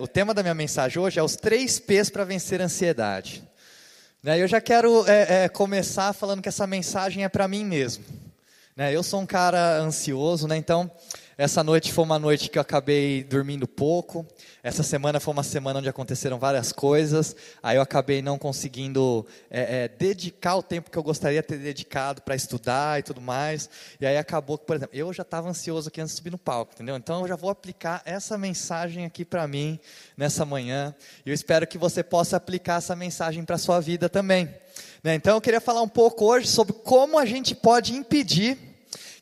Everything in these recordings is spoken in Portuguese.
O tema da minha mensagem hoje é os três P's para vencer a ansiedade. Né, eu já quero é, é, começar falando que essa mensagem é para mim mesmo. Né, eu sou um cara ansioso, né, então essa noite foi uma noite que eu acabei dormindo pouco. Essa semana foi uma semana onde aconteceram várias coisas. Aí eu acabei não conseguindo é, é, dedicar o tempo que eu gostaria de ter dedicado para estudar e tudo mais. E aí acabou que, por exemplo, eu já estava ansioso aqui antes de subir no palco, entendeu? Então eu já vou aplicar essa mensagem aqui para mim nessa manhã. E eu espero que você possa aplicar essa mensagem para a sua vida também. Né? Então eu queria falar um pouco hoje sobre como a gente pode impedir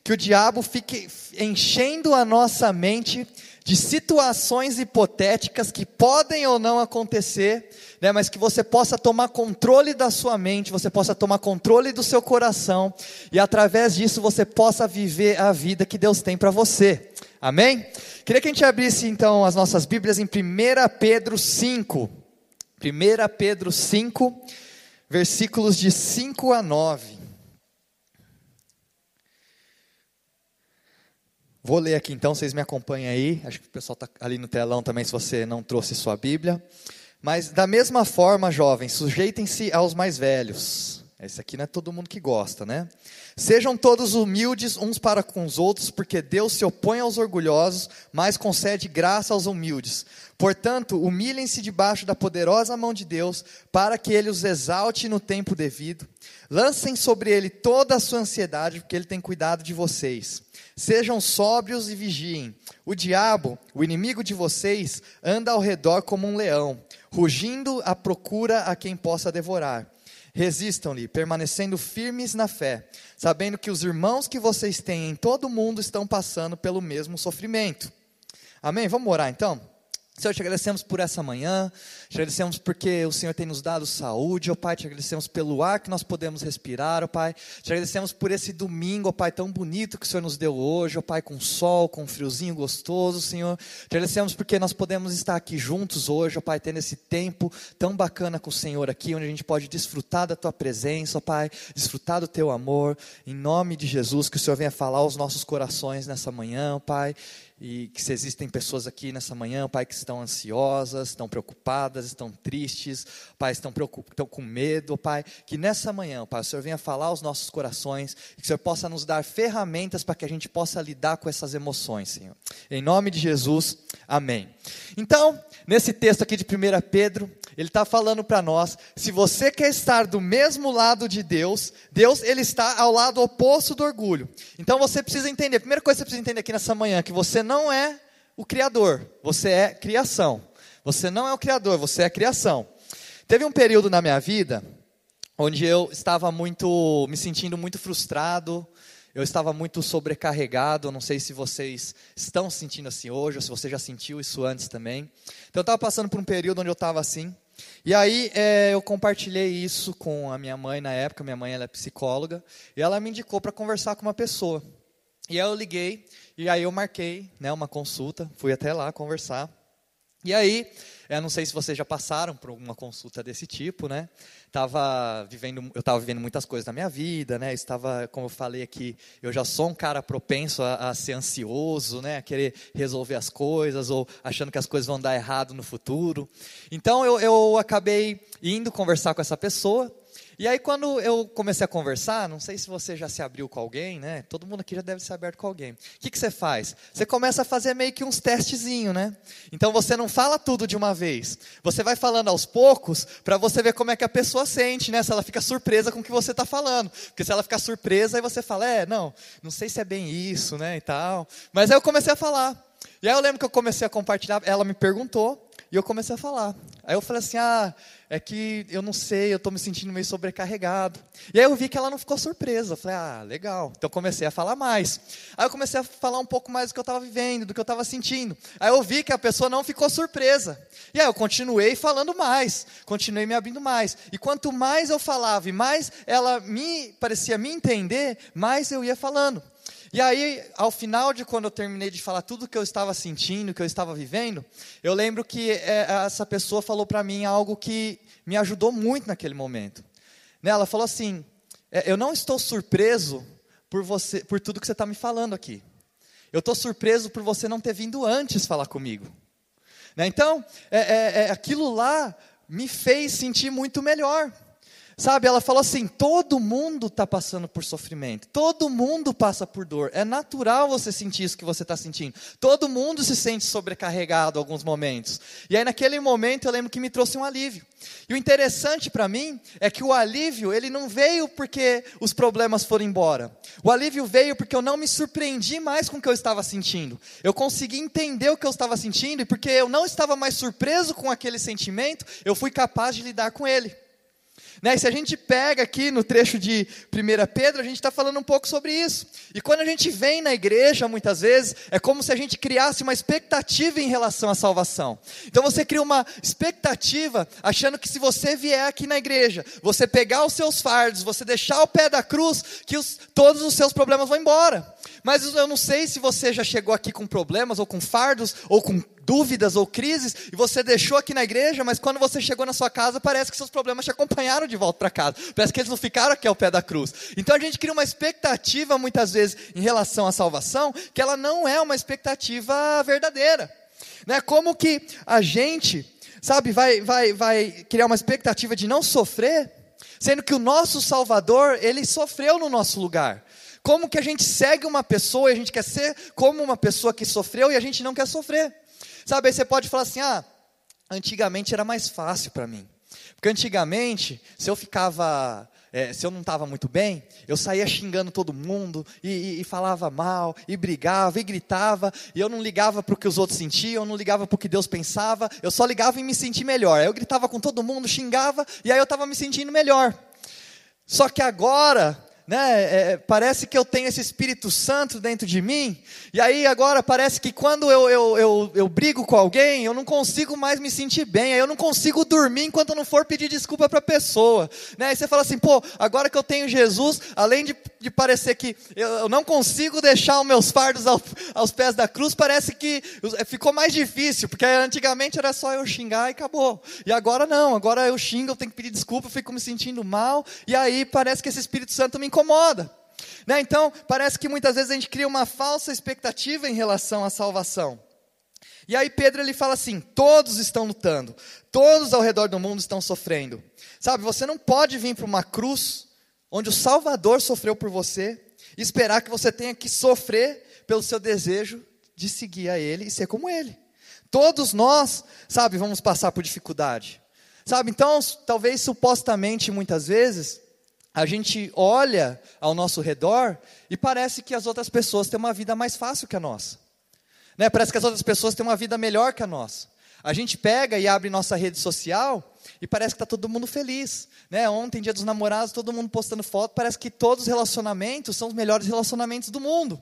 que o diabo fique enchendo a nossa mente de situações hipotéticas que podem ou não acontecer, né, mas que você possa tomar controle da sua mente, você possa tomar controle do seu coração e através disso você possa viver a vida que Deus tem para você. Amém? Queria que a gente abrisse então as nossas Bíblias em 1 Pedro 5. 1 Pedro 5, versículos de 5 a 9. Vou ler aqui então, vocês me acompanhem aí. Acho que o pessoal está ali no telão também, se você não trouxe sua Bíblia. Mas da mesma forma, jovens, sujeitem-se aos mais velhos. Esse aqui não é todo mundo que gosta, né? Sejam todos humildes uns para com os outros, porque Deus se opõe aos orgulhosos, mas concede graça aos humildes. Portanto, humilhem-se debaixo da poderosa mão de Deus, para que ele os exalte no tempo devido. Lancem sobre ele toda a sua ansiedade, porque ele tem cuidado de vocês. Sejam sóbrios e vigiem. O diabo, o inimigo de vocês, anda ao redor como um leão, rugindo à procura a quem possa devorar. Resistam-lhe, permanecendo firmes na fé, sabendo que os irmãos que vocês têm em todo o mundo estão passando pelo mesmo sofrimento. Amém? Vamos orar então? Senhor, te agradecemos por essa manhã, te agradecemos porque o Senhor tem nos dado saúde, ó Pai, te agradecemos pelo ar que nós podemos respirar, ó Pai, te agradecemos por esse domingo, ó Pai, tão bonito que o Senhor nos deu hoje, ó Pai, com sol, com friozinho gostoso, Senhor, te agradecemos porque nós podemos estar aqui juntos hoje, ó Pai, tendo esse tempo tão bacana com o Senhor aqui, onde a gente pode desfrutar da Tua presença, ó Pai, desfrutar do Teu amor, em nome de Jesus, que o Senhor venha falar aos nossos corações nessa manhã, ó Pai, e que se existem pessoas aqui nessa manhã, Pai, que estão ansiosas, estão preocupadas, estão tristes, Pai, estão, estão com medo, Pai, que nessa manhã, Pai, o Senhor venha falar aos nossos corações, que o Senhor possa nos dar ferramentas para que a gente possa lidar com essas emoções, Senhor. Em nome de Jesus, amém. Então, nesse texto aqui de 1 Pedro, ele está falando para nós, se você quer estar do mesmo lado de Deus, Deus ele está ao lado oposto do orgulho. Então você precisa entender, a primeira coisa que você precisa entender aqui nessa manhã, que você não é o criador, você é criação. Você não é o criador, você é criação. Teve um período na minha vida onde eu estava muito me sentindo muito frustrado, eu estava muito sobrecarregado, não sei se vocês estão sentindo assim hoje, ou se você já sentiu isso antes também. Então eu estava passando por um período onde eu estava assim. E aí é, eu compartilhei isso com a minha mãe na época, minha mãe ela é psicóloga, e ela me indicou para conversar com uma pessoa. E aí eu liguei, e aí eu marquei né, uma consulta, fui até lá conversar. E aí, eu não sei se vocês já passaram por uma consulta desse tipo, né? Tava vivendo, eu estava vivendo muitas coisas na minha vida, né? Estava, como eu falei aqui, eu já sou um cara propenso a, a, ser ansioso, né? A querer resolver as coisas ou achando que as coisas vão dar errado no futuro. Então eu, eu acabei indo conversar com essa pessoa e aí, quando eu comecei a conversar, não sei se você já se abriu com alguém, né? Todo mundo aqui já deve se aberto com alguém. O que, que você faz? Você começa a fazer meio que uns testezinhos, né? Então, você não fala tudo de uma vez. Você vai falando aos poucos para você ver como é que a pessoa sente, né? Se ela fica surpresa com o que você está falando. Porque se ela ficar surpresa, aí você fala, é, não, não sei se é bem isso, né? E tal. Mas aí eu comecei a falar. E aí eu lembro que eu comecei a compartilhar, ela me perguntou, e eu comecei a falar. Aí eu falei assim: ah, é que eu não sei, eu estou me sentindo meio sobrecarregado. E aí eu vi que ela não ficou surpresa. Eu falei: ah, legal. Então eu comecei a falar mais. Aí eu comecei a falar um pouco mais do que eu estava vivendo, do que eu estava sentindo. Aí eu vi que a pessoa não ficou surpresa. E aí eu continuei falando mais, continuei me abrindo mais. E quanto mais eu falava e mais ela me parecia me entender, mais eu ia falando. E aí, ao final de quando eu terminei de falar tudo que eu estava sentindo, que eu estava vivendo, eu lembro que é, essa pessoa falou para mim algo que me ajudou muito naquele momento. Né, ela falou assim: é, Eu não estou surpreso por você, por tudo que você está me falando aqui. Eu estou surpreso por você não ter vindo antes falar comigo. Né? Então, é, é, é, aquilo lá me fez sentir muito melhor. Sabe, ela falou assim: todo mundo está passando por sofrimento, todo mundo passa por dor. É natural você sentir isso que você está sentindo. Todo mundo se sente sobrecarregado em alguns momentos. E aí, naquele momento, eu lembro que me trouxe um alívio. E o interessante para mim é que o alívio, ele não veio porque os problemas foram embora. O alívio veio porque eu não me surpreendi mais com o que eu estava sentindo. Eu consegui entender o que eu estava sentindo e porque eu não estava mais surpreso com aquele sentimento, eu fui capaz de lidar com ele. Né? E se a gente pega aqui no trecho de 1 Pedro, a gente está falando um pouco sobre isso. E quando a gente vem na igreja, muitas vezes, é como se a gente criasse uma expectativa em relação à salvação. Então você cria uma expectativa, achando que se você vier aqui na igreja, você pegar os seus fardos, você deixar o pé da cruz, que os, todos os seus problemas vão embora. Mas eu não sei se você já chegou aqui com problemas, ou com fardos, ou com dúvidas ou crises, e você deixou aqui na igreja, mas quando você chegou na sua casa, parece que seus problemas te acompanharam de volta para casa. Parece que eles não ficaram aqui ao pé da cruz. Então a gente cria uma expectativa, muitas vezes, em relação à salvação, que ela não é uma expectativa verdadeira. Né? Como que a gente, sabe, vai, vai, vai criar uma expectativa de não sofrer, sendo que o nosso Salvador, ele sofreu no nosso lugar. Como que a gente segue uma pessoa e a gente quer ser como uma pessoa que sofreu e a gente não quer sofrer? Sabe, aí você pode falar assim: ah, antigamente era mais fácil para mim. Porque antigamente, se eu ficava, é, se eu não estava muito bem, eu saía xingando todo mundo, e, e, e, falava mal, e brigava, e gritava, e eu não ligava para o que os outros sentiam, eu não ligava para o que Deus pensava, eu só ligava em me sentir melhor. Aí eu gritava com todo mundo, xingava, e aí eu estava me sentindo melhor. Só que agora, né? É, parece que eu tenho esse Espírito Santo dentro de mim, e aí agora parece que quando eu, eu, eu, eu brigo com alguém, eu não consigo mais me sentir bem, aí eu não consigo dormir enquanto eu não for pedir desculpa para a pessoa. Né? Aí você fala assim, pô, agora que eu tenho Jesus, além de, de parecer que eu, não consigo deixar os meus fardos ao, aos pés da cruz, parece que ficou mais difícil, porque antigamente era só eu xingar e acabou. E agora não, agora eu xingo, eu tenho que pedir desculpa, eu fico me sentindo mal, e aí parece que esse Espírito Santo me incomoda. Né? Então, parece que muitas vezes a gente cria uma falsa expectativa em relação à salvação. E aí Pedro ele fala assim: todos estão lutando, todos ao redor do mundo estão sofrendo. Sabe, você não pode vir para uma cruz onde o Salvador sofreu por você e esperar que você tenha que sofrer pelo seu desejo de seguir a Ele e ser como Ele. Todos nós, sabe, vamos passar por dificuldade. Sabe, então, talvez supostamente, muitas vezes, a gente olha ao nosso redor e parece que as outras pessoas têm uma vida mais fácil que a nossa. Né? Parece que as outras pessoas têm uma vida melhor que a nossa. A gente pega e abre nossa rede social e parece que está todo mundo feliz. Né? Ontem, dia dos namorados, todo mundo postando foto, parece que todos os relacionamentos são os melhores relacionamentos do mundo.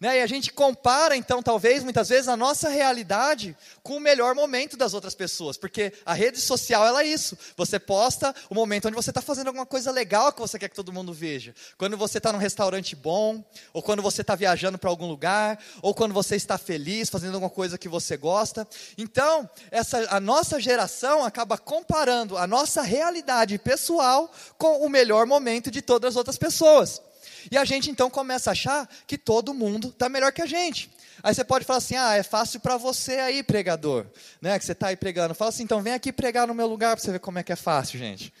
Né? E a gente compara, então, talvez, muitas vezes, a nossa realidade com o melhor momento das outras pessoas, porque a rede social ela é isso. Você posta o momento onde você está fazendo alguma coisa legal que você quer que todo mundo veja. Quando você está num restaurante bom, ou quando você está viajando para algum lugar, ou quando você está feliz, fazendo alguma coisa que você gosta. Então, essa, a nossa geração acaba comparando a nossa realidade pessoal com o melhor momento de todas as outras pessoas. E a gente então começa a achar que todo mundo está melhor que a gente. Aí você pode falar assim: ah, é fácil para você aí, pregador, né? Que você está aí pregando. Fala assim: então vem aqui pregar no meu lugar para você ver como é que é fácil, gente.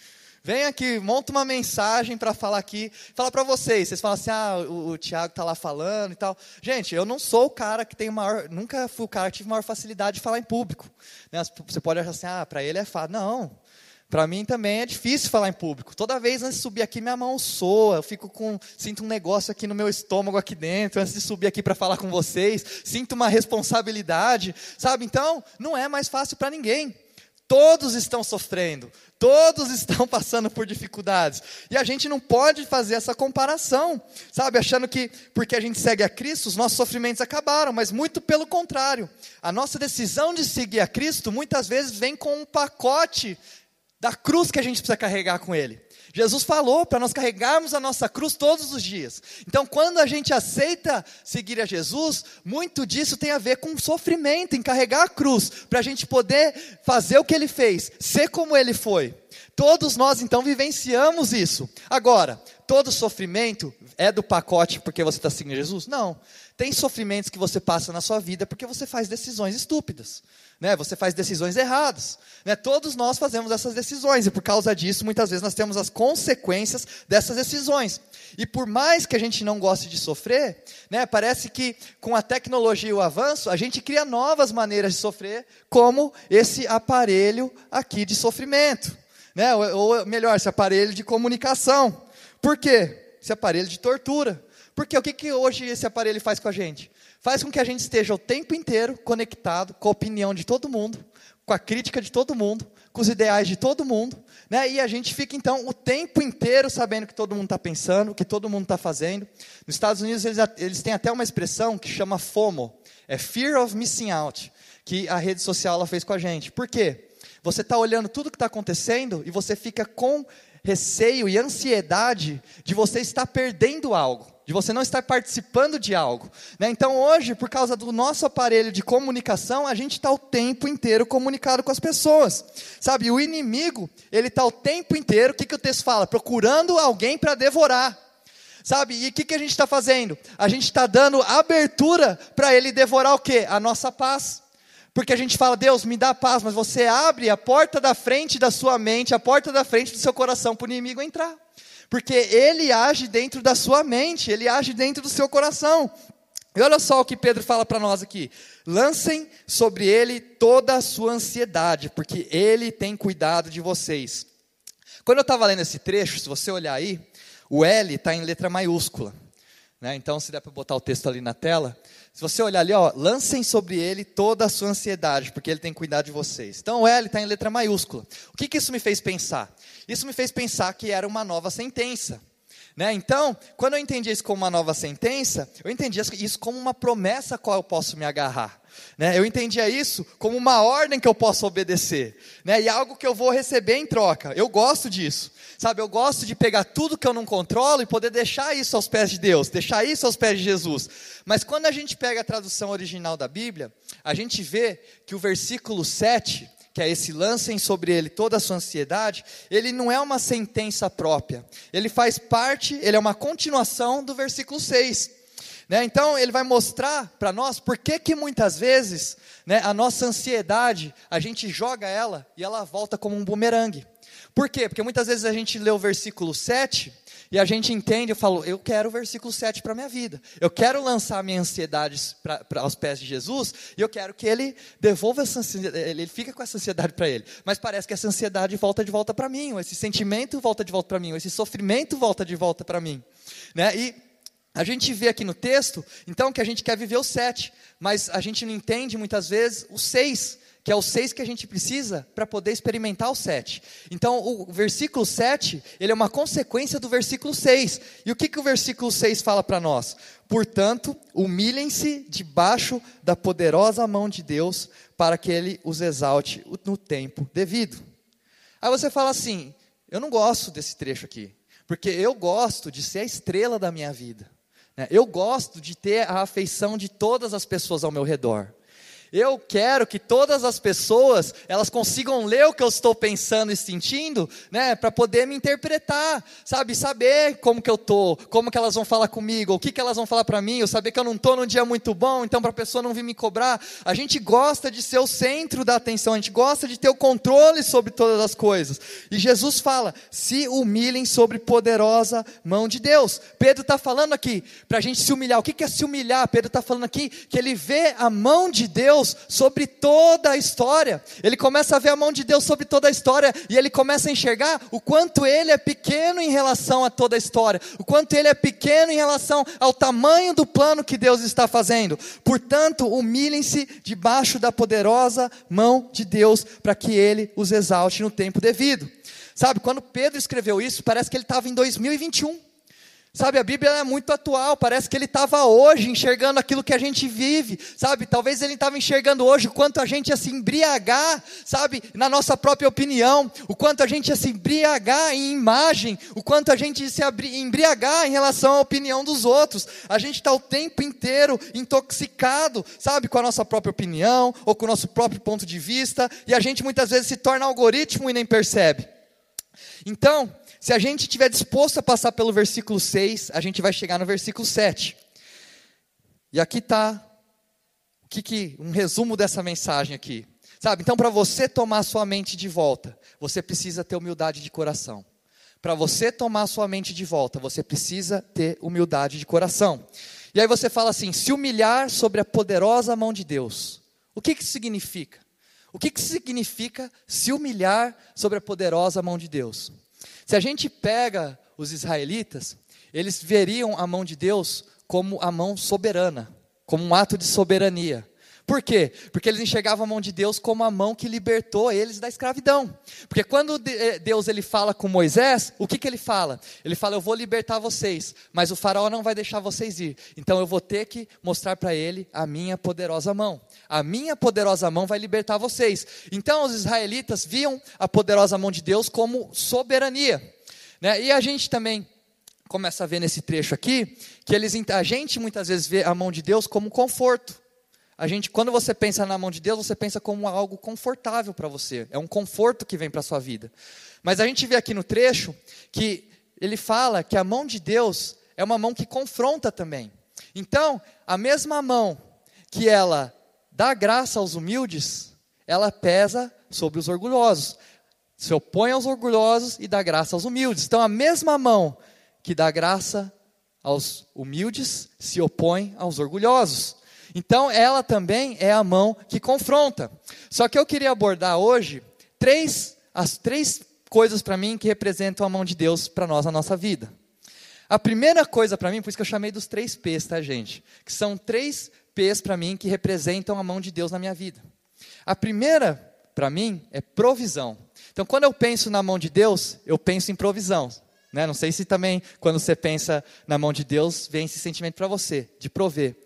Vem aqui, monta uma mensagem para falar aqui, fala para vocês. Vocês falam assim: ah, o, o Tiago está lá falando e tal. Gente, eu não sou o cara que tem maior, nunca fui o cara que tive maior facilidade de falar em público. Né? Você pode achar assim: ah, para ele é fácil. Não. Para mim também é difícil falar em público. Toda vez antes de subir aqui, minha mão soa. Eu fico com. Sinto um negócio aqui no meu estômago aqui dentro, antes de subir aqui para falar com vocês. Sinto uma responsabilidade. Sabe? Então, não é mais fácil para ninguém. Todos estão sofrendo, todos estão passando por dificuldades. E a gente não pode fazer essa comparação, sabe? Achando que porque a gente segue a Cristo, os nossos sofrimentos acabaram, mas muito pelo contrário. A nossa decisão de seguir a Cristo muitas vezes vem com um pacote da cruz que a gente precisa carregar com Ele. Jesus falou para nós carregarmos a nossa cruz todos os dias. Então, quando a gente aceita seguir a Jesus, muito disso tem a ver com sofrimento, em carregar a cruz, para a gente poder fazer o que Ele fez, ser como Ele foi. Todos nós então vivenciamos isso. Agora, todo sofrimento é do pacote porque você está seguindo Jesus? Não. Tem sofrimentos que você passa na sua vida porque você faz decisões estúpidas. Né? Você faz decisões erradas. Né? Todos nós fazemos essas decisões e por causa disso, muitas vezes nós temos as consequências dessas decisões. E por mais que a gente não goste de sofrer, né, parece que com a tecnologia e o avanço, a gente cria novas maneiras de sofrer, como esse aparelho aqui de sofrimento. Né? Ou, ou melhor, esse aparelho de comunicação. Por quê? Esse aparelho de tortura. Porque o que, que hoje esse aparelho faz com a gente? Faz com que a gente esteja o tempo inteiro conectado com a opinião de todo mundo, com a crítica de todo mundo, com os ideais de todo mundo, né? e a gente fica então o tempo inteiro sabendo o que todo mundo está pensando, o que todo mundo está fazendo. Nos Estados Unidos eles, eles têm até uma expressão que chama FOMO, é Fear of Missing Out, que a rede social ela fez com a gente. Por quê? Você está olhando tudo o que está acontecendo e você fica com receio e ansiedade de você estar perdendo algo, de você não estar participando de algo. Né? Então, hoje, por causa do nosso aparelho de comunicação, a gente está o tempo inteiro comunicado com as pessoas. Sabe, o inimigo, ele está o tempo inteiro, o que, que o texto fala? Procurando alguém para devorar. Sabe, e o que, que a gente está fazendo? A gente está dando abertura para ele devorar o quê? A nossa paz. Porque a gente fala, Deus, me dá paz, mas você abre a porta da frente da sua mente, a porta da frente do seu coração para o inimigo entrar. Porque ele age dentro da sua mente, ele age dentro do seu coração. E olha só o que Pedro fala para nós aqui: lancem sobre ele toda a sua ansiedade, porque ele tem cuidado de vocês. Quando eu estava lendo esse trecho, se você olhar aí, o L está em letra maiúscula. Né? Então, se der para botar o texto ali na tela, se você olhar ali, ó, lancem sobre ele toda a sua ansiedade, porque ele tem cuidado de vocês. Então, o L está em letra maiúscula. O que, que isso me fez pensar? Isso me fez pensar que era uma nova sentença. Né? Então, quando eu entendi isso como uma nova sentença, eu entendia isso como uma promessa a qual eu posso me agarrar. Né? Eu entendia isso como uma ordem que eu posso obedecer. Né? E algo que eu vou receber em troca. Eu gosto disso. Sabe, eu gosto de pegar tudo que eu não controlo e poder deixar isso aos pés de Deus, deixar isso aos pés de Jesus. Mas quando a gente pega a tradução original da Bíblia, a gente vê que o versículo 7 que é esse lancem sobre ele toda a sua ansiedade, ele não é uma sentença própria. Ele faz parte, ele é uma continuação do versículo 6. Né? Então ele vai mostrar para nós por que, que muitas vezes né, a nossa ansiedade, a gente joga ela e ela volta como um bumerangue. Por quê? Porque muitas vezes a gente lê o versículo 7 e a gente entende, eu falo, eu quero o versículo 7 para a minha vida. Eu quero lançar minha ansiedade pra, pra, aos pés de Jesus e eu quero que ele devolva essa ansiedade, ele fica com essa ansiedade para ele. Mas parece que essa ansiedade volta de volta para mim, ou esse sentimento volta de volta para mim, ou esse sofrimento volta de volta para mim. Né? E a gente vê aqui no texto, então, que a gente quer viver o 7, mas a gente não entende muitas vezes o 6 que é o 6 que a gente precisa para poder experimentar o 7. Então, o versículo 7, ele é uma consequência do versículo 6. E o que, que o versículo 6 fala para nós? Portanto, humilhem-se debaixo da poderosa mão de Deus, para que ele os exalte no tempo devido. Aí você fala assim: eu não gosto desse trecho aqui, porque eu gosto de ser a estrela da minha vida. Né? Eu gosto de ter a afeição de todas as pessoas ao meu redor. Eu quero que todas as pessoas elas consigam ler o que eu estou pensando e sentindo, né, para poder me interpretar, sabe, saber como que eu tô, como que elas vão falar comigo, o que que elas vão falar para mim, eu saber que eu não estou num dia muito bom, então para a pessoa não vir me cobrar. A gente gosta de ser o centro da atenção, a gente gosta de ter o controle sobre todas as coisas. E Jesus fala: se humilhem sobre poderosa mão de Deus. Pedro está falando aqui para a gente se humilhar. O que que é se humilhar? Pedro está falando aqui que ele vê a mão de Deus Deus sobre toda a história. Ele começa a ver a mão de Deus sobre toda a história e ele começa a enxergar o quanto ele é pequeno em relação a toda a história, o quanto ele é pequeno em relação ao tamanho do plano que Deus está fazendo. Portanto, humilhem-se debaixo da poderosa mão de Deus para que ele os exalte no tempo devido. Sabe, quando Pedro escreveu isso, parece que ele estava em 2021. Sabe, a Bíblia é muito atual, parece que ele estava hoje enxergando aquilo que a gente vive, sabe? Talvez ele estava enxergando hoje o quanto a gente ia se embriagar, sabe? Na nossa própria opinião, o quanto a gente ia se embriagar em imagem, o quanto a gente ia se embriagar em relação à opinião dos outros. A gente está o tempo inteiro intoxicado, sabe? Com a nossa própria opinião ou com o nosso próprio ponto de vista, e a gente muitas vezes se torna algoritmo e nem percebe. Então, se a gente estiver disposto a passar pelo versículo 6, a gente vai chegar no versículo 7. E aqui está que, que, um resumo dessa mensagem aqui. Sabe, então para você tomar sua mente de volta, você precisa ter humildade de coração. Para você tomar sua mente de volta, você precisa ter humildade de coração. E aí você fala assim: se humilhar sobre a poderosa mão de Deus. O que, que isso significa? O que, que significa se humilhar sobre a poderosa mão de Deus? Se a gente pega os israelitas, eles veriam a mão de Deus como a mão soberana, como um ato de soberania. Por quê? Porque eles enxergavam a mão de Deus como a mão que libertou eles da escravidão. Porque quando eh, Deus ele fala com Moisés, o que, que ele fala? Ele fala: Eu vou libertar vocês, mas o faraó não vai deixar vocês ir. Então eu vou ter que mostrar para ele a minha poderosa mão. A minha poderosa mão vai libertar vocês. Então os israelitas viam a poderosa mão de Deus como soberania. Né? E a gente também começa a ver nesse trecho aqui que eles, a gente muitas vezes vê a mão de Deus como conforto. A gente, quando você pensa na mão de Deus, você pensa como algo confortável para você. É um conforto que vem para a sua vida. Mas a gente vê aqui no trecho que ele fala que a mão de Deus é uma mão que confronta também. Então, a mesma mão que ela dá graça aos humildes, ela pesa sobre os orgulhosos. Se opõe aos orgulhosos e dá graça aos humildes. Então, a mesma mão que dá graça aos humildes se opõe aos orgulhosos. Então, ela também é a mão que confronta. Só que eu queria abordar hoje três, as três coisas para mim que representam a mão de Deus para nós na nossa vida. A primeira coisa para mim, por isso que eu chamei dos três P's, tá, gente? Que são três P's para mim que representam a mão de Deus na minha vida. A primeira, para mim, é provisão. Então, quando eu penso na mão de Deus, eu penso em provisão. Né? Não sei se também, quando você pensa na mão de Deus, vem esse sentimento para você, de prover.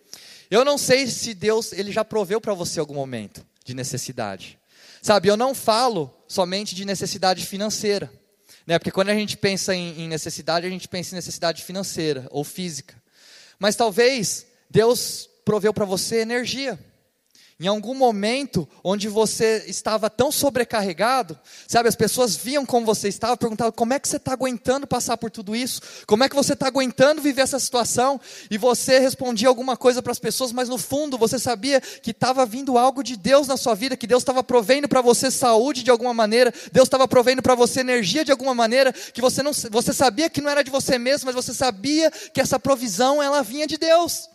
Eu não sei se Deus ele já proveu para você algum momento de necessidade. Sabe, eu não falo somente de necessidade financeira. Né? Porque quando a gente pensa em, em necessidade, a gente pensa em necessidade financeira ou física. Mas talvez Deus proveu para você energia. Em algum momento onde você estava tão sobrecarregado, sabe, as pessoas viam como você estava, perguntavam como é que você está aguentando passar por tudo isso, como é que você está aguentando viver essa situação, e você respondia alguma coisa para as pessoas, mas no fundo você sabia que estava vindo algo de Deus na sua vida, que Deus estava provendo para você saúde de alguma maneira, Deus estava provendo para você energia de alguma maneira, que você não, você sabia que não era de você mesmo, mas você sabia que essa provisão ela vinha de Deus.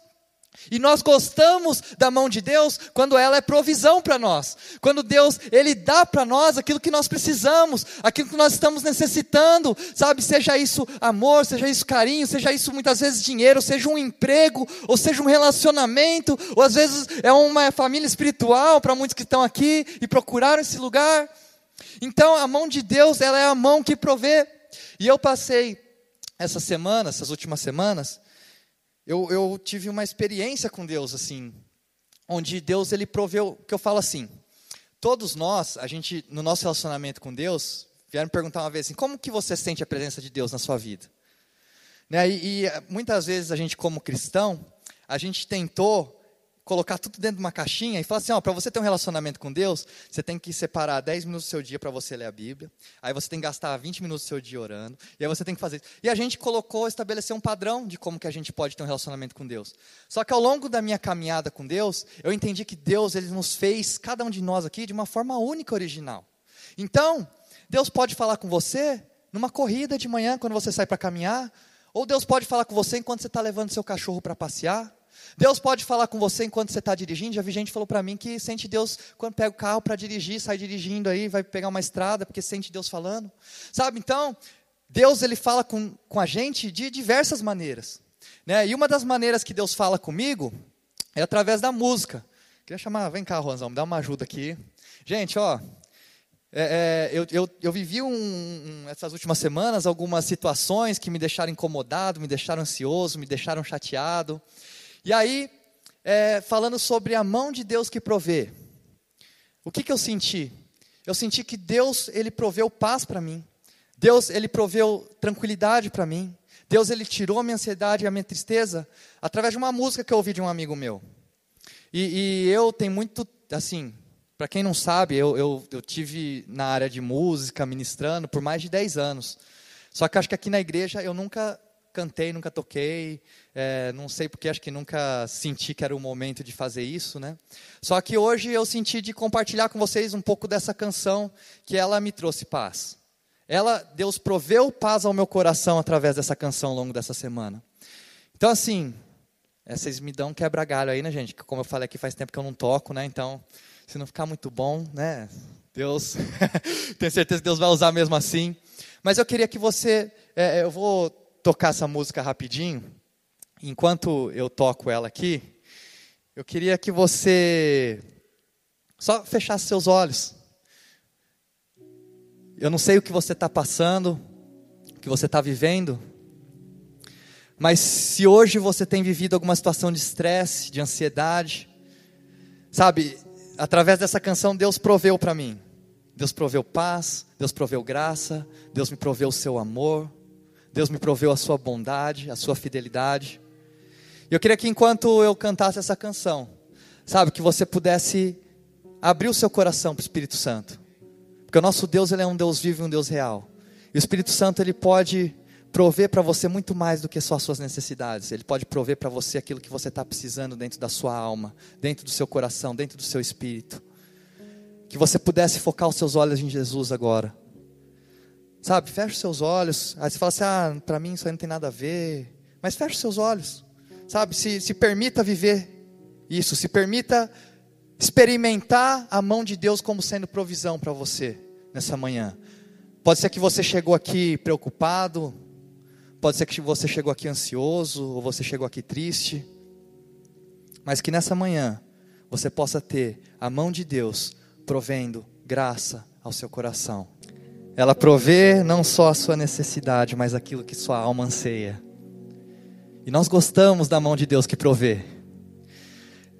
E nós gostamos da mão de Deus quando ela é provisão para nós. Quando Deus, ele dá para nós aquilo que nós precisamos, aquilo que nós estamos necessitando, sabe? Seja isso amor, seja isso carinho, seja isso muitas vezes dinheiro, seja um emprego, ou seja um relacionamento, ou às vezes é uma família espiritual para muitos que estão aqui e procuraram esse lugar. Então, a mão de Deus, ela é a mão que provê. E eu passei essa semana, essas últimas semanas, eu, eu tive uma experiência com Deus, assim, onde Deus ele proveu, que eu falo assim, todos nós, a gente, no nosso relacionamento com Deus, vieram perguntar uma vez assim, como que você sente a presença de Deus na sua vida? Né, e, e muitas vezes a gente, como cristão, a gente tentou colocar tudo dentro de uma caixinha e falar assim, ó, para você ter um relacionamento com Deus, você tem que separar 10 minutos do seu dia para você ler a Bíblia. Aí você tem que gastar 20 minutos do seu dia orando. E aí você tem que fazer isso. E a gente colocou, estabeleceu um padrão de como que a gente pode ter um relacionamento com Deus. Só que ao longo da minha caminhada com Deus, eu entendi que Deus ele nos fez cada um de nós aqui de uma forma única original. Então, Deus pode falar com você numa corrida de manhã quando você sai para caminhar, ou Deus pode falar com você enquanto você está levando seu cachorro para passear. Deus pode falar com você enquanto você está dirigindo. Já vi gente que falou para mim que sente Deus quando pega o carro para dirigir, sai dirigindo aí, vai pegar uma estrada, porque sente Deus falando. Sabe, então, Deus ele fala com, com a gente de diversas maneiras. Né? E uma das maneiras que Deus fala comigo é através da música. Queria chamar, vem cá, Ronzão, me dá uma ajuda aqui. Gente, ó, é, é, eu, eu, eu, vivi um, um, essas últimas semanas algumas situações que me deixaram incomodado, me deixaram ansioso, me deixaram chateado. E aí, é, falando sobre a mão de Deus que provê, o que, que eu senti? Eu senti que Deus, Ele proveu paz para mim. Deus, Ele proveu tranquilidade para mim. Deus, Ele tirou a minha ansiedade e a minha tristeza através de uma música que eu ouvi de um amigo meu. E, e eu tenho muito, assim, Para quem não sabe, eu, eu, eu tive na área de música, ministrando, por mais de 10 anos. Só que acho que aqui na igreja eu nunca cantei, nunca toquei, é, não sei porque acho que nunca senti que era o momento de fazer isso, né? Só que hoje eu senti de compartilhar com vocês um pouco dessa canção que ela me trouxe paz. Ela, Deus proveu paz ao meu coração através dessa canção ao longo dessa semana. Então assim, é, vocês me dão um quebra-galho aí, né, gente? Como eu falei aqui, faz tempo que eu não toco, né? Então, se não ficar muito bom, né? Deus, tenho certeza que Deus vai usar mesmo assim. Mas eu queria que você, é, eu vou tocar essa música rapidinho. Enquanto eu toco ela aqui, eu queria que você só fechasse seus olhos. Eu não sei o que você está passando, o que você está vivendo, mas se hoje você tem vivido alguma situação de estresse, de ansiedade, sabe, através dessa canção Deus proveu para mim. Deus proveu paz, Deus proveu graça, Deus me proveu o seu amor, Deus me proveu a sua bondade, a sua fidelidade. E eu queria que enquanto eu cantasse essa canção, sabe, que você pudesse abrir o seu coração para o Espírito Santo. Porque o nosso Deus, ele é um Deus vivo e um Deus real. E o Espírito Santo, ele pode prover para você muito mais do que só as suas necessidades. Ele pode prover para você aquilo que você está precisando dentro da sua alma, dentro do seu coração, dentro do seu espírito. Que você pudesse focar os seus olhos em Jesus agora. Sabe, feche os seus olhos. Aí você fala assim: ah, para mim isso aí não tem nada a ver. Mas feche os seus olhos. Sabe, se, se permita viver isso. Se permita experimentar a mão de Deus como sendo provisão para você nessa manhã. Pode ser que você chegou aqui preocupado, pode ser que você chegou aqui ansioso, ou você chegou aqui triste, mas que nessa manhã você possa ter a mão de Deus provendo graça ao seu coração. Ela provê não só a sua necessidade, mas aquilo que sua alma anseia. E nós gostamos da mão de Deus que provê.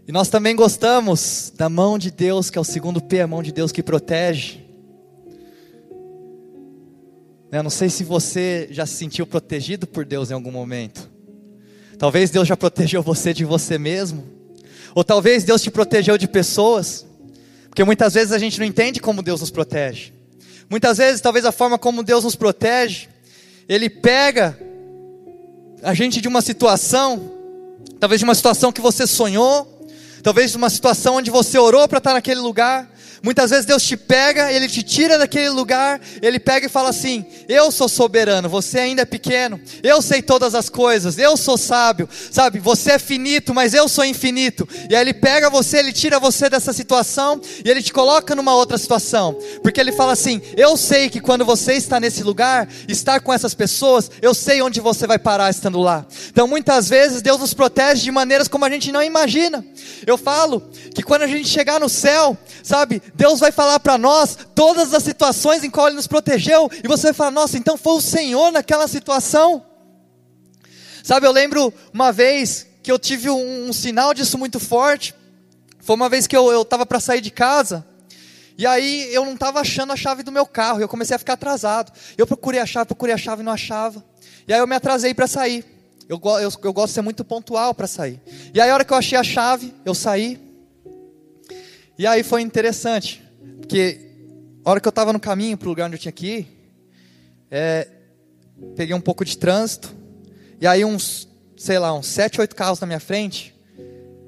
E nós também gostamos da mão de Deus, que é o segundo P, a mão de Deus que protege. Eu não sei se você já se sentiu protegido por Deus em algum momento. Talvez Deus já protegeu você de você mesmo. Ou talvez Deus te protegeu de pessoas. Porque muitas vezes a gente não entende como Deus nos protege. Muitas vezes, talvez a forma como Deus nos protege, Ele pega a gente de uma situação, talvez de uma situação que você sonhou, talvez de uma situação onde você orou para estar naquele lugar, Muitas vezes Deus te pega, Ele te tira daquele lugar, Ele pega e fala assim: Eu sou soberano, você ainda é pequeno, eu sei todas as coisas, eu sou sábio, sabe? Você é finito, mas eu sou infinito. E aí Ele pega você, Ele tira você dessa situação e Ele te coloca numa outra situação, porque Ele fala assim: Eu sei que quando você está nesse lugar, estar com essas pessoas, eu sei onde você vai parar estando lá. Então muitas vezes Deus nos protege de maneiras como a gente não imagina. Eu falo que quando a gente chegar no céu, sabe? Deus vai falar para nós todas as situações em qual Ele nos protegeu, e você vai falar: nossa, então foi o Senhor naquela situação. Sabe, eu lembro uma vez que eu tive um, um sinal disso muito forte. Foi uma vez que eu estava para sair de casa, e aí eu não estava achando a chave do meu carro, eu comecei a ficar atrasado. Eu procurei a chave, procurei a chave não achava. E aí eu me atrasei para sair. Eu, eu, eu gosto de ser muito pontual para sair. E aí a hora que eu achei a chave, eu saí, e aí foi interessante, porque a hora que eu estava no caminho para o lugar onde eu tinha que ir, é, peguei um pouco de trânsito, e aí uns, sei lá, uns sete, oito carros na minha frente,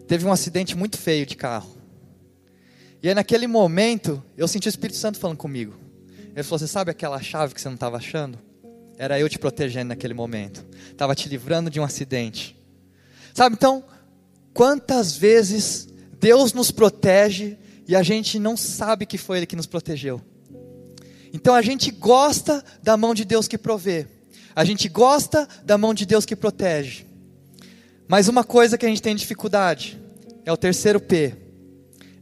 teve um acidente muito feio de carro. E aí naquele momento, eu senti o Espírito Santo falando comigo. Ele falou, você sabe aquela chave que você não estava achando? Era eu te protegendo naquele momento. Estava te livrando de um acidente. Sabe, então, quantas vezes Deus nos protege e a gente não sabe que foi Ele que nos protegeu. Então a gente gosta da mão de Deus que provê, a gente gosta da mão de Deus que protege. Mas uma coisa que a gente tem dificuldade é o terceiro P,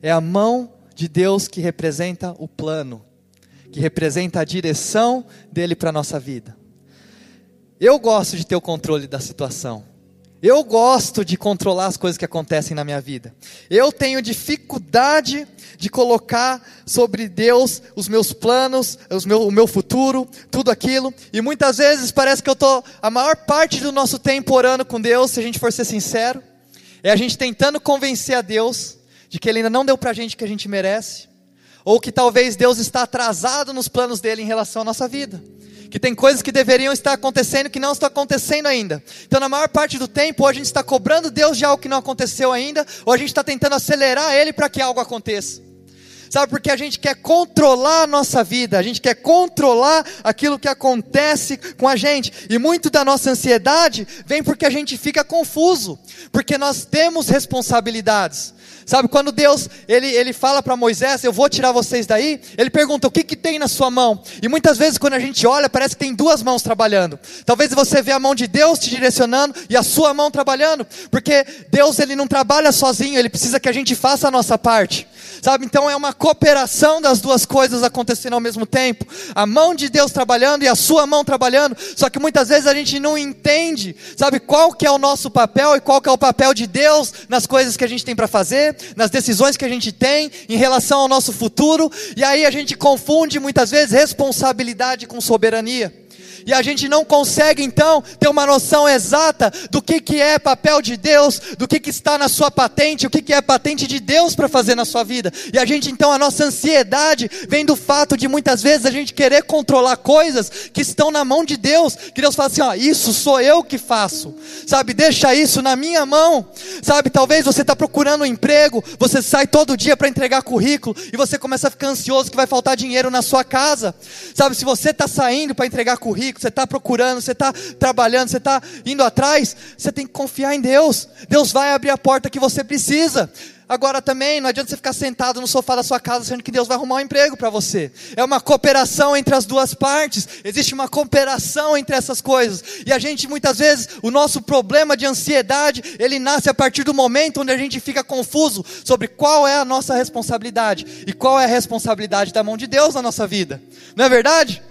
é a mão de Deus que representa o plano, que representa a direção dele para a nossa vida. Eu gosto de ter o controle da situação. Eu gosto de controlar as coisas que acontecem na minha vida. Eu tenho dificuldade de colocar sobre Deus os meus planos, os meu, o meu futuro, tudo aquilo. E muitas vezes parece que eu estou a maior parte do nosso tempo orando com Deus, se a gente for ser sincero. É a gente tentando convencer a Deus de que Ele ainda não deu para a gente o que a gente merece. Ou que talvez Deus está atrasado nos planos dele em relação à nossa vida. Que tem coisas que deveriam estar acontecendo que não estão acontecendo ainda. Então, na maior parte do tempo, ou a gente está cobrando Deus de algo que não aconteceu ainda, ou a gente está tentando acelerar Ele para que algo aconteça. Sabe, porque a gente quer controlar a nossa vida, a gente quer controlar aquilo que acontece com a gente. E muito da nossa ansiedade vem porque a gente fica confuso, porque nós temos responsabilidades. Sabe, quando Deus ele, ele fala para Moisés, eu vou tirar vocês daí, ele pergunta, o que, que tem na sua mão? E muitas vezes quando a gente olha, parece que tem duas mãos trabalhando. Talvez você vê a mão de Deus te direcionando e a sua mão trabalhando, porque Deus ele não trabalha sozinho, ele precisa que a gente faça a nossa parte. Sabe, então é uma cooperação das duas coisas acontecendo ao mesmo tempo. A mão de Deus trabalhando e a sua mão trabalhando, só que muitas vezes a gente não entende, sabe, qual que é o nosso papel e qual que é o papel de Deus nas coisas que a gente tem para fazer nas decisões que a gente tem em relação ao nosso futuro, e aí a gente confunde muitas vezes responsabilidade com soberania e a gente não consegue então ter uma noção exata do que, que é papel de Deus, do que, que está na sua patente, o que, que é patente de Deus para fazer na sua vida. E a gente então, a nossa ansiedade vem do fato de muitas vezes a gente querer controlar coisas que estão na mão de Deus, que Deus fala assim: ó, isso sou eu que faço, sabe? Deixa isso na minha mão, sabe? Talvez você está procurando um emprego, você sai todo dia para entregar currículo e você começa a ficar ansioso que vai faltar dinheiro na sua casa, sabe? Se você está saindo para entregar currículo, você está procurando, você está trabalhando, você está indo atrás, você tem que confiar em Deus. Deus vai abrir a porta que você precisa. Agora também, não adianta você ficar sentado no sofá da sua casa sendo que Deus vai arrumar um emprego para você. É uma cooperação entre as duas partes. Existe uma cooperação entre essas coisas. E a gente muitas vezes, o nosso problema de ansiedade, ele nasce a partir do momento onde a gente fica confuso sobre qual é a nossa responsabilidade e qual é a responsabilidade da mão de Deus na nossa vida. Não é verdade?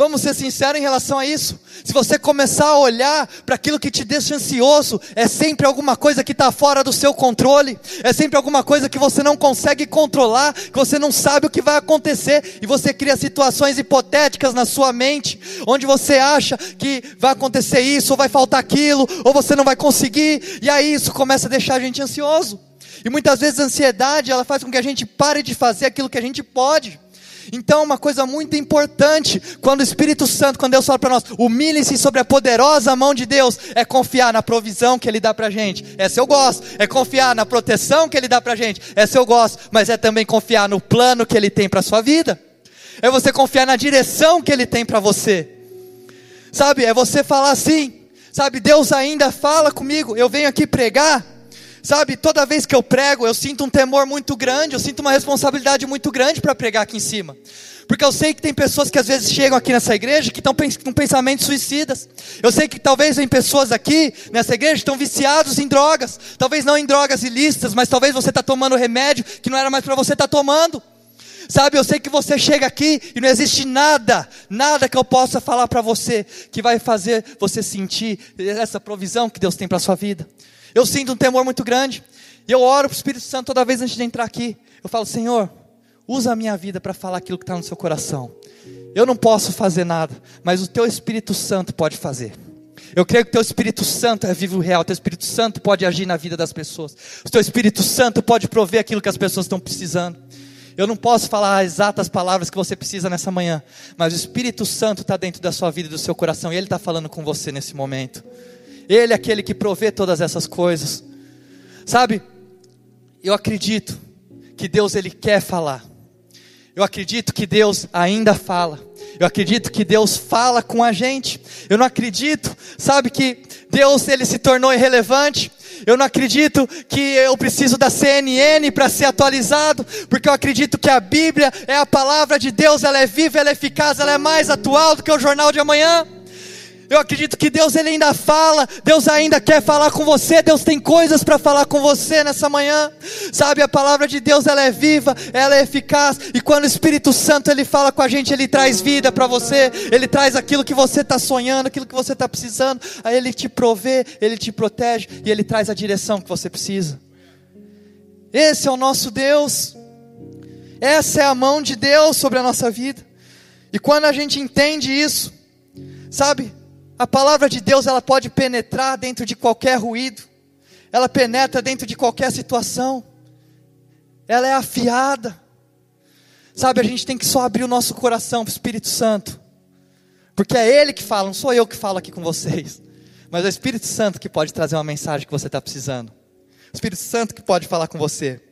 Vamos ser sinceros em relação a isso. Se você começar a olhar para aquilo que te deixa ansioso, é sempre alguma coisa que está fora do seu controle, é sempre alguma coisa que você não consegue controlar, que você não sabe o que vai acontecer, e você cria situações hipotéticas na sua mente, onde você acha que vai acontecer isso, ou vai faltar aquilo, ou você não vai conseguir, e aí isso começa a deixar a gente ansioso. E muitas vezes a ansiedade, ela faz com que a gente pare de fazer aquilo que a gente pode. Então, uma coisa muito importante, quando o Espírito Santo, quando Deus fala para nós, humilhe-se sobre a poderosa mão de Deus, é confiar na provisão que Ele dá para a gente. Essa eu gosto. É confiar na proteção que Ele dá para a gente. Essa eu gosto. Mas é também confiar no plano que Ele tem para a sua vida. É você confiar na direção que Ele tem para você. Sabe, é você falar assim. Sabe, Deus ainda fala comigo. Eu venho aqui pregar. Sabe, toda vez que eu prego, eu sinto um temor muito grande, eu sinto uma responsabilidade muito grande para pregar aqui em cima. Porque eu sei que tem pessoas que às vezes chegam aqui nessa igreja que estão com pensamentos suicidas. Eu sei que talvez tem pessoas aqui nessa igreja que estão viciados em drogas. Talvez não em drogas ilícitas, mas talvez você está tomando remédio que não era mais para você estar tá tomando. Sabe, eu sei que você chega aqui e não existe nada, nada que eu possa falar para você que vai fazer você sentir essa provisão que Deus tem para sua vida. Eu sinto um temor muito grande. E eu oro para o Espírito Santo toda vez antes de entrar aqui. Eu falo, Senhor, usa a minha vida para falar aquilo que está no seu coração. Eu não posso fazer nada, mas o teu Espírito Santo pode fazer. Eu creio que o teu Espírito Santo é vivo e real. O teu Espírito Santo pode agir na vida das pessoas. O teu Espírito Santo pode prover aquilo que as pessoas estão precisando. Eu não posso falar as exatas palavras que você precisa nessa manhã, mas o Espírito Santo está dentro da sua vida e do seu coração, e Ele está falando com você nesse momento. Ele é aquele que provê todas essas coisas. Sabe? Eu acredito que Deus ele quer falar. Eu acredito que Deus ainda fala. Eu acredito que Deus fala com a gente. Eu não acredito, sabe que Deus ele se tornou irrelevante. Eu não acredito que eu preciso da CNN para ser atualizado, porque eu acredito que a Bíblia é a palavra de Deus, ela é viva, ela é eficaz, ela é mais atual do que o jornal de amanhã. Eu acredito que Deus ele ainda fala, Deus ainda quer falar com você, Deus tem coisas para falar com você nessa manhã. Sabe, a palavra de Deus ela é viva, ela é eficaz, e quando o Espírito Santo ele fala com a gente, ele traz vida para você, ele traz aquilo que você está sonhando, aquilo que você está precisando, aí ele te provê, ele te protege e ele traz a direção que você precisa. Esse é o nosso Deus. Essa é a mão de Deus sobre a nossa vida. E quando a gente entende isso, sabe, a palavra de Deus ela pode penetrar dentro de qualquer ruído. Ela penetra dentro de qualquer situação. Ela é afiada. Sabe, a gente tem que só abrir o nosso coração para o Espírito Santo. Porque é Ele que fala, não sou eu que falo aqui com vocês. Mas é o Espírito Santo que pode trazer uma mensagem que você está precisando. O Espírito Santo que pode falar com você.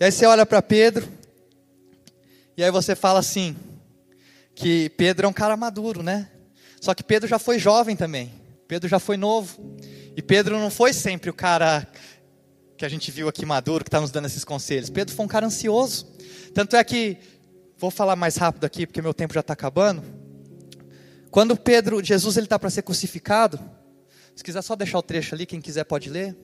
E aí você olha para Pedro, e aí você fala assim, que Pedro é um cara maduro, né? Só que Pedro já foi jovem também. Pedro já foi novo. E Pedro não foi sempre o cara que a gente viu aqui maduro, que está nos dando esses conselhos. Pedro foi um cara ansioso. Tanto é que, vou falar mais rápido aqui, porque meu tempo já está acabando. Quando Pedro, Jesus ele está para ser crucificado, se quiser só deixar o trecho ali, quem quiser pode ler.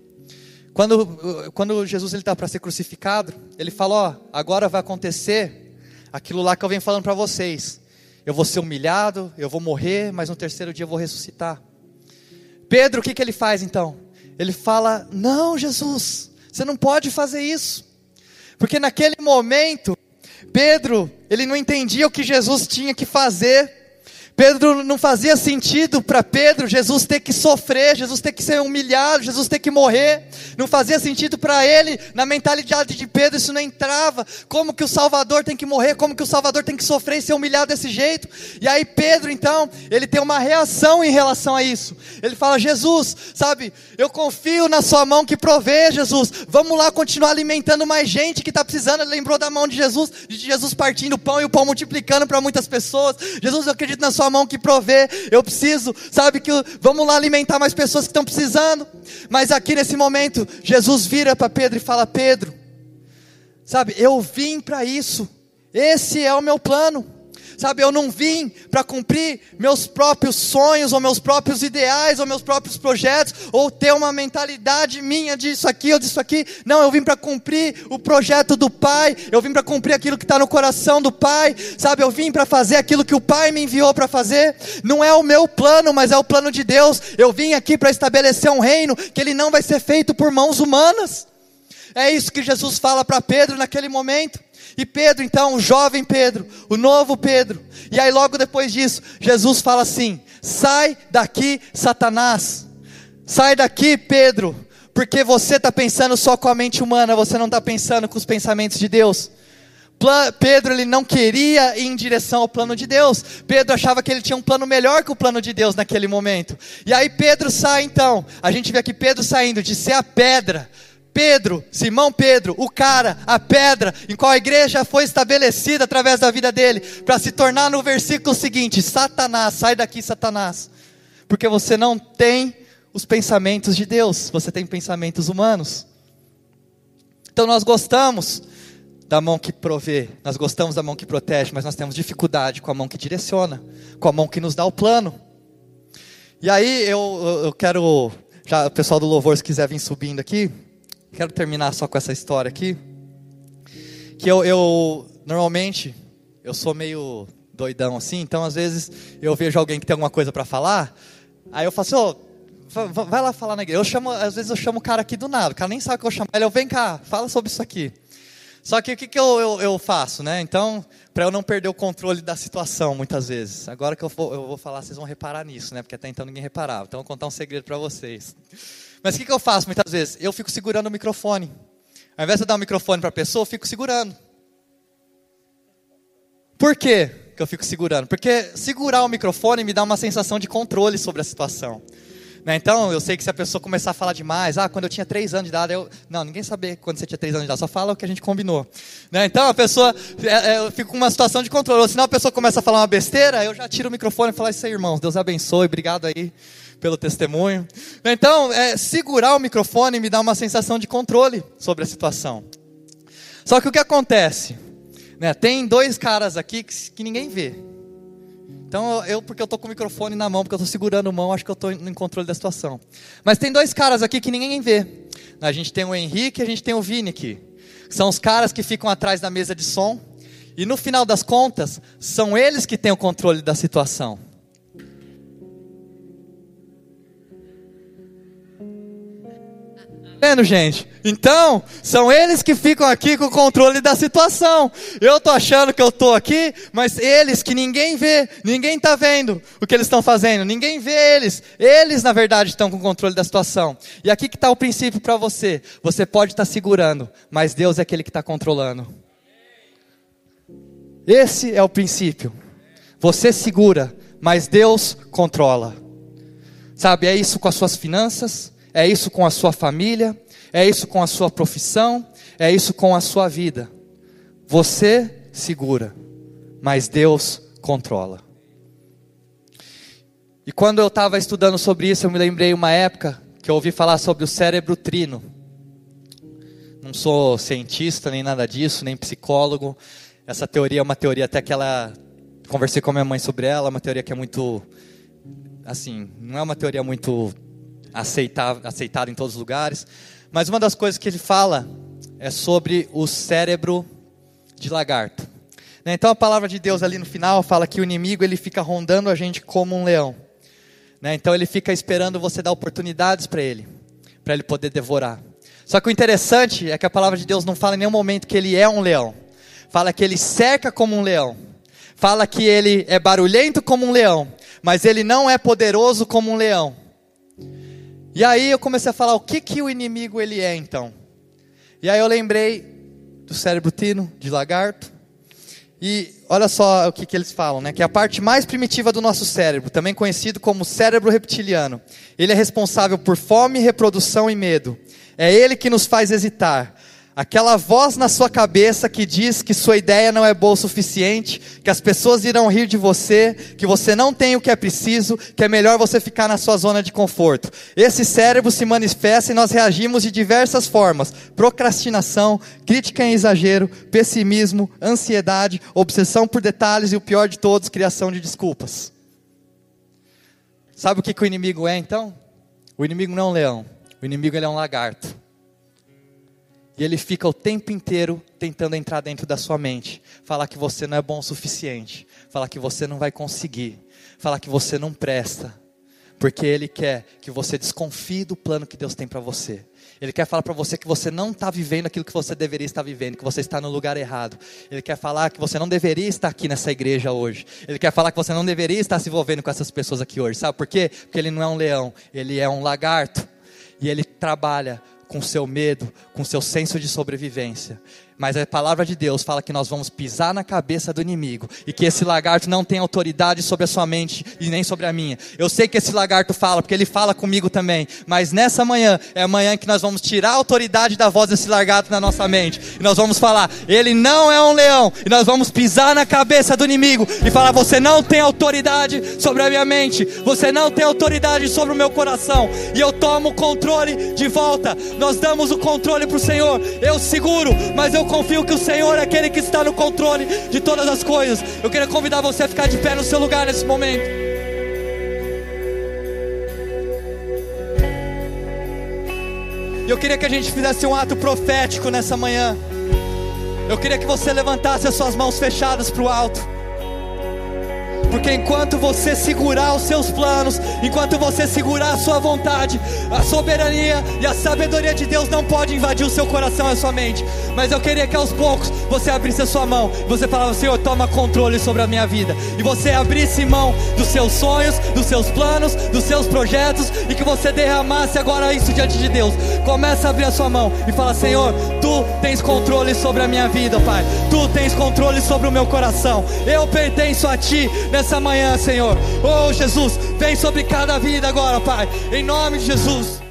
Quando, quando Jesus está para ser crucificado, ele fala: ó, agora vai acontecer aquilo lá que eu venho falando para vocês. Eu vou ser humilhado, eu vou morrer, mas no terceiro dia eu vou ressuscitar. Pedro, o que, que ele faz então? Ele fala: Não, Jesus, você não pode fazer isso. Porque naquele momento, Pedro, ele não entendia o que Jesus tinha que fazer. Pedro não fazia sentido para Pedro Jesus ter que sofrer, Jesus ter que ser humilhado, Jesus ter que morrer. Não fazia sentido para ele, na mentalidade de Pedro isso não entrava. Como que o Salvador tem que morrer? Como que o Salvador tem que sofrer e ser humilhado desse jeito? E aí Pedro então, ele tem uma reação em relação a isso. Ele fala: "Jesus, sabe, eu confio na sua mão que provê, Jesus. Vamos lá continuar alimentando mais gente que está precisando". Ele lembrou da mão de Jesus, de Jesus partindo o pão e o pão multiplicando para muitas pessoas. Jesus, eu acredito na sua sua mão que provê. Eu preciso, sabe que vamos lá alimentar mais pessoas que estão precisando. Mas aqui nesse momento, Jesus vira para Pedro e fala: Pedro, sabe, eu vim para isso. Esse é o meu plano. Sabe, eu não vim para cumprir meus próprios sonhos, ou meus próprios ideais, ou meus próprios projetos, ou ter uma mentalidade minha disso aqui ou disso aqui. Não, eu vim para cumprir o projeto do Pai, eu vim para cumprir aquilo que está no coração do Pai. Sabe, eu vim para fazer aquilo que o Pai me enviou para fazer. Não é o meu plano, mas é o plano de Deus. Eu vim aqui para estabelecer um reino que ele não vai ser feito por mãos humanas. É isso que Jesus fala para Pedro naquele momento. E Pedro, então, o jovem Pedro, o novo Pedro. E aí, logo depois disso, Jesus fala assim: sai daqui, Satanás. Sai daqui, Pedro. Porque você está pensando só com a mente humana, você não está pensando com os pensamentos de Deus. Pedro ele não queria ir em direção ao plano de Deus. Pedro achava que ele tinha um plano melhor que o plano de Deus naquele momento. E aí Pedro sai então. A gente vê aqui Pedro saindo de ser a pedra Pedro, Simão Pedro, o cara, a pedra, em qual a igreja foi estabelecida através da vida dele, para se tornar no versículo seguinte: Satanás, sai daqui, Satanás, porque você não tem os pensamentos de Deus, você tem pensamentos humanos. Então nós gostamos da mão que provê, nós gostamos da mão que protege, mas nós temos dificuldade com a mão que direciona, com a mão que nos dá o plano. E aí eu, eu quero, já o pessoal do louvor se quiser vir subindo aqui, Quero terminar só com essa história aqui. Que eu, eu normalmente, eu sou meio doidão assim, então às vezes eu vejo alguém que tem alguma coisa para falar, aí eu falo assim, oh, vai lá falar na igreja. Eu chamo, às vezes eu chamo o cara aqui do nada, o cara nem sabe que eu chamo ele, eu vem cá, fala sobre isso aqui. Só que o que, que eu, eu, eu faço, né? Então, para eu não perder o controle da situação, muitas vezes. Agora que eu vou, eu vou falar, vocês vão reparar nisso, né? Porque até então ninguém reparava. Então, eu vou contar um segredo para vocês. Mas o que, que eu faço muitas vezes? Eu fico segurando o microfone. Ao invés de eu dar o microfone para a pessoa, eu fico segurando. Por quê que eu fico segurando? Porque segurar o microfone me dá uma sensação de controle sobre a situação. Né? Então, eu sei que se a pessoa começar a falar demais, ah, quando eu tinha três anos de idade, eu. Não, ninguém sabe quando você tinha três anos de idade, só fala o que a gente combinou. Né? Então, a pessoa. É, é, eu fico com uma situação de controle. Ou senão a pessoa começa a falar uma besteira, eu já tiro o microfone e falo, isso aí, irmãos, Deus abençoe, obrigado aí pelo testemunho. Então, é, segurar o microfone me dá uma sensação de controle sobre a situação. Só que o que acontece? Né, tem dois caras aqui que, que ninguém vê. Então, eu, porque eu estou com o microfone na mão, porque eu estou segurando a mão, acho que eu estou em controle da situação. Mas tem dois caras aqui que ninguém vê. A gente tem o Henrique e a gente tem o Vini aqui. São os caras que ficam atrás da mesa de som. E no final das contas, são eles que têm o controle da situação. Vendo, gente? Então, são eles que ficam aqui com o controle da situação. Eu tô achando que eu tô aqui, mas eles que ninguém vê, ninguém tá vendo o que eles estão fazendo, ninguém vê eles. Eles, na verdade, estão com o controle da situação. E aqui que está o princípio para você. Você pode estar tá segurando, mas Deus é aquele que está controlando. Esse é o princípio. Você segura, mas Deus controla. Sabe, é isso com as suas finanças, é isso com a sua família, é isso com a sua profissão, é isso com a sua vida. Você segura, mas Deus controla. E quando eu estava estudando sobre isso, eu me lembrei uma época que eu ouvi falar sobre o cérebro trino. Não sou cientista nem nada disso, nem psicólogo. Essa teoria é uma teoria até que ela conversei com a minha mãe sobre ela, é uma teoria que é muito assim, não é uma teoria muito aceitada, aceitada em todos os lugares, mas uma das coisas que ele fala é sobre o cérebro de lagarto. Né, então a palavra de Deus ali no final fala que o inimigo ele fica rondando a gente como um leão. Né, então ele fica esperando você dar oportunidades para ele, para ele poder devorar. Só que o interessante é que a palavra de Deus não fala em nenhum momento que ele é um leão. Fala que ele cerca como um leão. Fala que ele é barulhento como um leão, mas ele não é poderoso como um leão. E aí eu comecei a falar o que que o inimigo ele é então. E aí eu lembrei do cérebro tino de lagarto. E olha só o que, que eles falam, né? Que é a parte mais primitiva do nosso cérebro, também conhecido como cérebro reptiliano. Ele é responsável por fome, reprodução e medo. É Ele que nos faz hesitar. Aquela voz na sua cabeça que diz que sua ideia não é boa o suficiente, que as pessoas irão rir de você, que você não tem o que é preciso, que é melhor você ficar na sua zona de conforto. Esse cérebro se manifesta e nós reagimos de diversas formas: procrastinação, crítica em exagero, pessimismo, ansiedade, obsessão por detalhes e o pior de todos, criação de desculpas. Sabe o que, que o inimigo é então? O inimigo não é um leão. O inimigo é um lagarto. E ele fica o tempo inteiro tentando entrar dentro da sua mente, falar que você não é bom o suficiente, falar que você não vai conseguir, falar que você não presta, porque ele quer que você desconfie do plano que Deus tem para você. Ele quer falar para você que você não está vivendo aquilo que você deveria estar vivendo, que você está no lugar errado. Ele quer falar que você não deveria estar aqui nessa igreja hoje. Ele quer falar que você não deveria estar se envolvendo com essas pessoas aqui hoje. Sabe por quê? Porque ele não é um leão, ele é um lagarto e ele trabalha com seu medo, com seu senso de sobrevivência. Mas a palavra de Deus fala que nós vamos pisar na cabeça do inimigo e que esse lagarto não tem autoridade sobre a sua mente e nem sobre a minha. Eu sei que esse lagarto fala, porque ele fala comigo também. Mas nessa manhã é a manhã que nós vamos tirar a autoridade da voz desse lagarto na nossa mente. E nós vamos falar: ele não é um leão. E nós vamos pisar na cabeça do inimigo e falar: você não tem autoridade sobre a minha mente. Você não tem autoridade sobre o meu coração. E eu tomo o controle de volta. Nós damos o controle para o Senhor. Eu seguro, mas eu confio que o Senhor é aquele que está no controle de todas as coisas. Eu queria convidar você a ficar de pé no seu lugar nesse momento. E eu queria que a gente fizesse um ato profético nessa manhã. Eu queria que você levantasse as suas mãos fechadas para o alto. Porque enquanto você segurar os seus planos, enquanto você segurar a sua vontade, a soberania e a sabedoria de Deus não pode invadir o seu coração e a sua mente. Mas eu queria que aos poucos você abrisse a sua mão, você falava, Senhor, toma controle sobre a minha vida. E você abrisse mão dos seus sonhos, dos seus planos, dos seus projetos e que você derramasse agora isso diante de Deus. Começa a abrir a sua mão e fala, Senhor, tu tens controle sobre a minha vida, Pai. Tu tens controle sobre o meu coração. Eu pertenço a ti nessa manhã, Senhor. Oh, Jesus, vem sobre cada vida agora, Pai. Em nome de Jesus.